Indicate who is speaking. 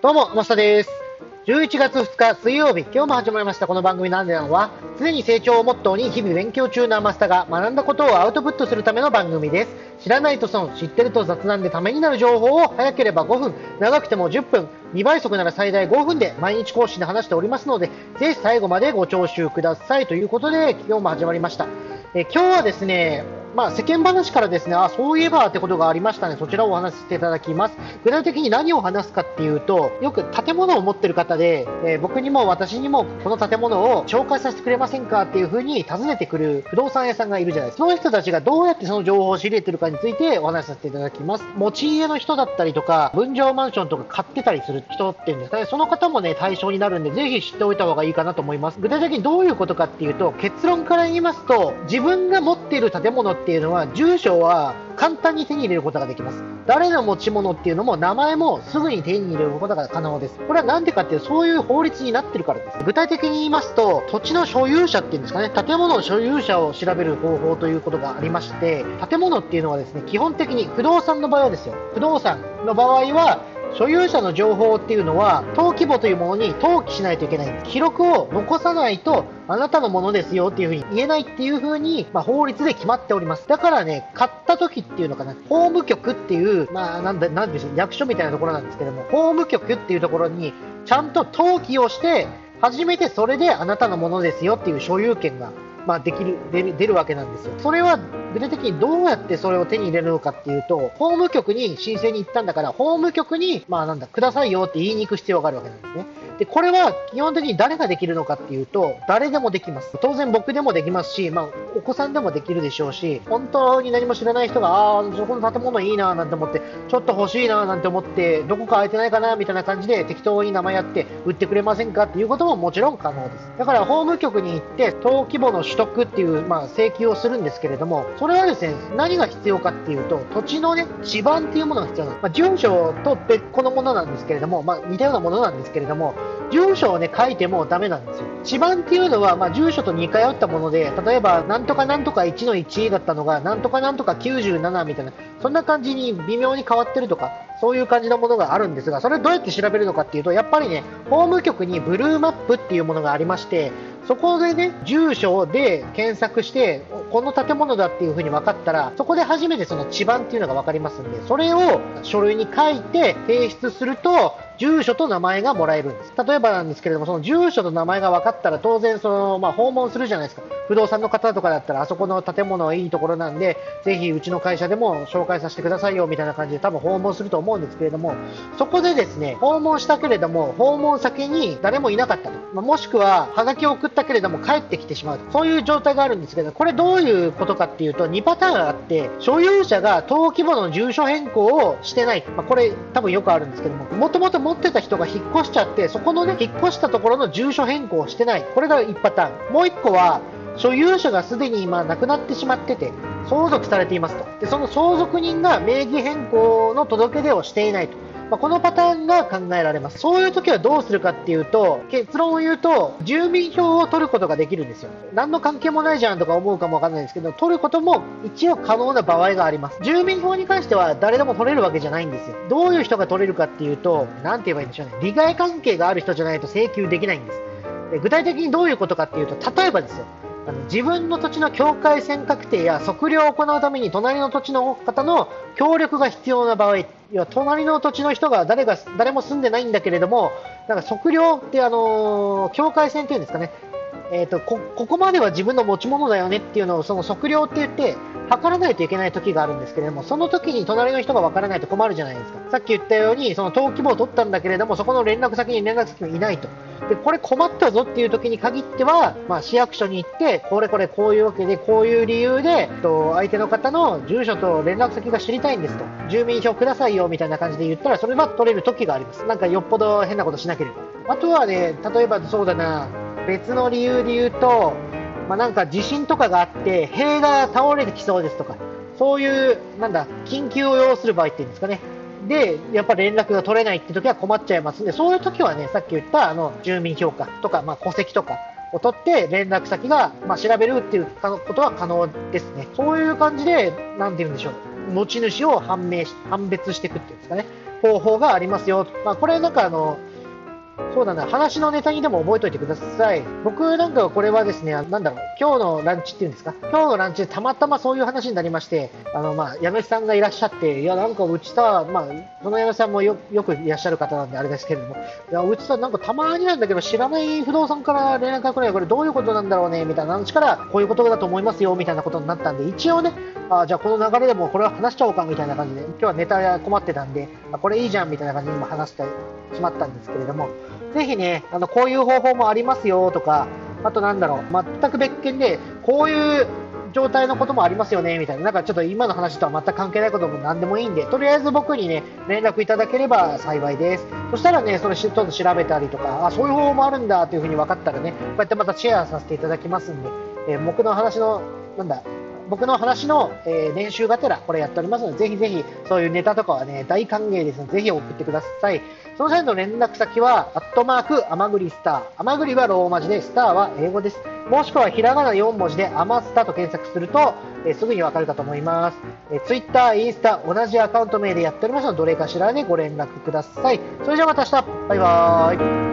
Speaker 1: どうも、マスタです。11月2日水曜日、今日も始まりましたこの番組なんでなのは、常に成長をモットーに日々勉強中のマスタが学んだことをアウトプットするための番組です。知らないと損、知ってると雑談でためになる情報を早ければ5分、長くても10分、2倍速なら最大5分で毎日更新で話しておりますので、ぜひ最後までご聴取くださいということで、今日も始まりました。え今日はですね、まあ、世間話からですね、あ、そういえばってことがありましたね。そちらをお話ししていただきます。具体的に何を話すかっていうと、よく建物を持ってる方で、えー、僕にも私にもこの建物を紹介させてくれませんかっていう風に尋ねてくる不動産屋さんがいるじゃないですか。その人たちがどうやってその情報を仕入れてるかについてお話しさせていただきます。持ち家の人だったりとか、分譲マンションとか買ってたりする人っていうんですかね。その方もね、対象になるんで、ぜひ知っておいた方がいいかなと思います。具体的にどういうことかっていうと、結論から言いますと、自分が持っている建物っていうのは、住所は簡単に手に入れることができます。誰の持ち物っていうのも名前もすぐに手に入れることが可能です。これはなんでかっていう、そういう法律になってるからです。具体的に言いますと、土地の所有者っていうんですかね、建物の所有者を調べる方法ということがありまして、建物っていうのはですね、基本的に不動産の場合はですよ、不動産の場合は、所有者の情報っていうのは、登記簿というものに登記しないといけない。記録を残さないと、あなたのものですよっていうふうに言えないっていうふうに、まあ、法律で決まっております。だからね、買った時っていうのかな、法務局っていう、まあ、なんだ、なんでしょう、役所みたいなところなんですけども、法務局っていうところに、ちゃんと登記をして、初めてそれであなたのものですよっていう所有権がまあ、できる出る、出るわけなんですよ。それは具体的にどうやってそれを手に入れるのかっていうと、法務局に申請に行ったんだから、法務局に、まあなんだ、くださいよって言いに行く必要があるわけなんですね。で、これは基本的に誰ができるのかっていうと、誰でもできます。当然僕でもできますし、まあ、お子さんでもできるでしょうし、本当に何も知らない人が、ああ、そこの建物いいななんて思って、ちょっと欲しいななんて思って、どこか空いてないかなみたいな感じで適当に名前やって売ってくれませんかっていうことももちろん可能です。だから法務局に行って、登記簿の取得っていう、まあ、請求をするんですけれども、それはですね、何が必要かっていうと、土地のね、地盤っていうものが必要なんです。まあ、住所と別個のものなんですけれども、まあ、似たようなものなんですけれども、住所をね、書いてもダメなんですよ。地番っていうのは、まあ、住所と似通ったもので、例えば、なんとかなんとか1の1だったのが、なんとかなんとか97みたいな、そんな感じに微妙に変わってるとか、そういう感じのものがあるんですが、それどうやって調べるのかっていうと、やっぱりね、法務局にブルーマップっていうものがありまして、そこでね、住所で検索して、この建物だっていう風に分かったら、そこで初めてその地番っていうのが分かりますんで、それを書類に書いて提出すると、住所と名前がもらえるんです。例えばなんですけれども、その住所と名前が分かったら、当然その、まあ、訪問するじゃないですか。不動産の方とかだったら、あそこの建物はいいところなんで、ぜひうちの会社でも紹介させてくださいよ、みたいな感じで多分訪問すると思うんですけれども、そこでですね、訪問したけれども、訪問先に誰もいなかったと。ま、もしくは、はがきを送ったけれども帰ってきてしまうと。そういう状態があるんですけど、これどういうことかっていうと、2パターンあって、所有者が登記簿の住所変更をしてない。まあ、これ多分よくあるんですけども、もともと持ってた人が引っ越しちゃって、そこのね、引っ越したところの住所変更をしてない。これが1パターン。もう1個は、所有者がすでに今亡くなってしまってて、相続されていますと。で、その相続人が名義変更の届け出をしていないと。まあ、このパターンが考えられます。そういう時はどうするかっていうと、結論を言うと、住民票を取ることができるんですよ。何の関係もないじゃんとか思うかもわかんないですけど、取ることも一応可能な場合があります。住民票に関しては誰でも取れるわけじゃないんですよ。どういう人が取れるかっていうと、なんて言えばいいんでしょうね。利害関係がある人じゃないと請求できないんです。で具体的にどういうことかっていうと、例えばですよ。自分の土地の境界線確定や測量を行うために隣の土地の方の協力が必要な場合、要は隣の土地の人が誰が誰も住んでないんだけれども、なんか測量ってあの境界線っていうんですかね、えーと、こここまでは自分の持ち物だよねっていうのをその測量って言って測らないといけない時があるんですけれどもその時に隣の人が分からないと困るじゃないですか。さっき言ったようにその登記簿を取ったんだけれどもそこの連絡先に連絡先がいないと。でこれ困ったぞっていう時に限っては、まあ、市役所に行ってこれこれこういうわけでこういう理由でと相手の方の住所と連絡先が知りたいんですと。住民票くださいよみたいな感じで言ったらそれは取れる時があります。なんかよっぽど変なことしなければ。あとはね例えばそうだな。別の理由で言うと、まあ、なんか地震とかがあって塀が倒れてきそうですとかそういうなんだ緊急を要する場合っていうんですかね。でやっぱ連絡が取れないって時は困っちゃいます。んでそういう時はねさっき言ったあの住民評価とか、まあ、戸籍とかを取って連絡先が、まあ、調べるっていうことは可能ですね。そういう感じで何て言うんでしょう。持ち主を判明し判別していくっていうんですかね。方法がありますよ。まあ、これなんかあの、そうだな、話のネタにでも覚えておいてください。僕なんかはこれはですね、なんだろう、今日のランチっていうんですか、今日のランチでたまたまそういう話になりまして、あの、まあ、矢野さんがいらっしゃって、いや、なんかうちさ、まあ、その矢野さんもよくいらっしゃる方なんであれですけれども、いや、うちさ、なんかたまになんだけど、知らない不動産から連絡が来ない。これどういうことなんだろうね、みたいな話から、こういうことだと思いますよ、みたいなことになったんで、一応ね、あじゃあこの流れでもこれは話しちゃおうかみたいな感じで、今日はネタが困ってたんで、あこれいいじゃんみたいな感じで今話してしまったんですけれども、ぜひね、あの、こういう方法もありますよとか、あとなんだろう、全く別件で、こういう状態のこともありますよね、みたいな。なんかちょっと今の話とは全く関係ないことも何でもいいんで、とりあえず僕にね、連絡いただければ幸いです。そしたらね、それちょっと調べたりとか、あ、そういう方法もあるんだというふうに分かったらね、こうやってまたシェアさせていただきますんで、えー、僕の話の、なんだ、僕の話の、えー、練習がてらこれやっておりますので、ぜひぜひそういうネタとかはね、大歓迎ですので、ぜひ送ってください。その際の連絡先は、アットマーク、アマグリスター。アマグリはローマ字で、スターは英語です。もしくはひらがな4文字で、アマスタと検索すると、えー、すぐにわかるかと思います。えー、ツイッター、インスタ、同じアカウント名でやっておりますので、どれかしらでご連絡ください。それじゃあまた明日バイバーイ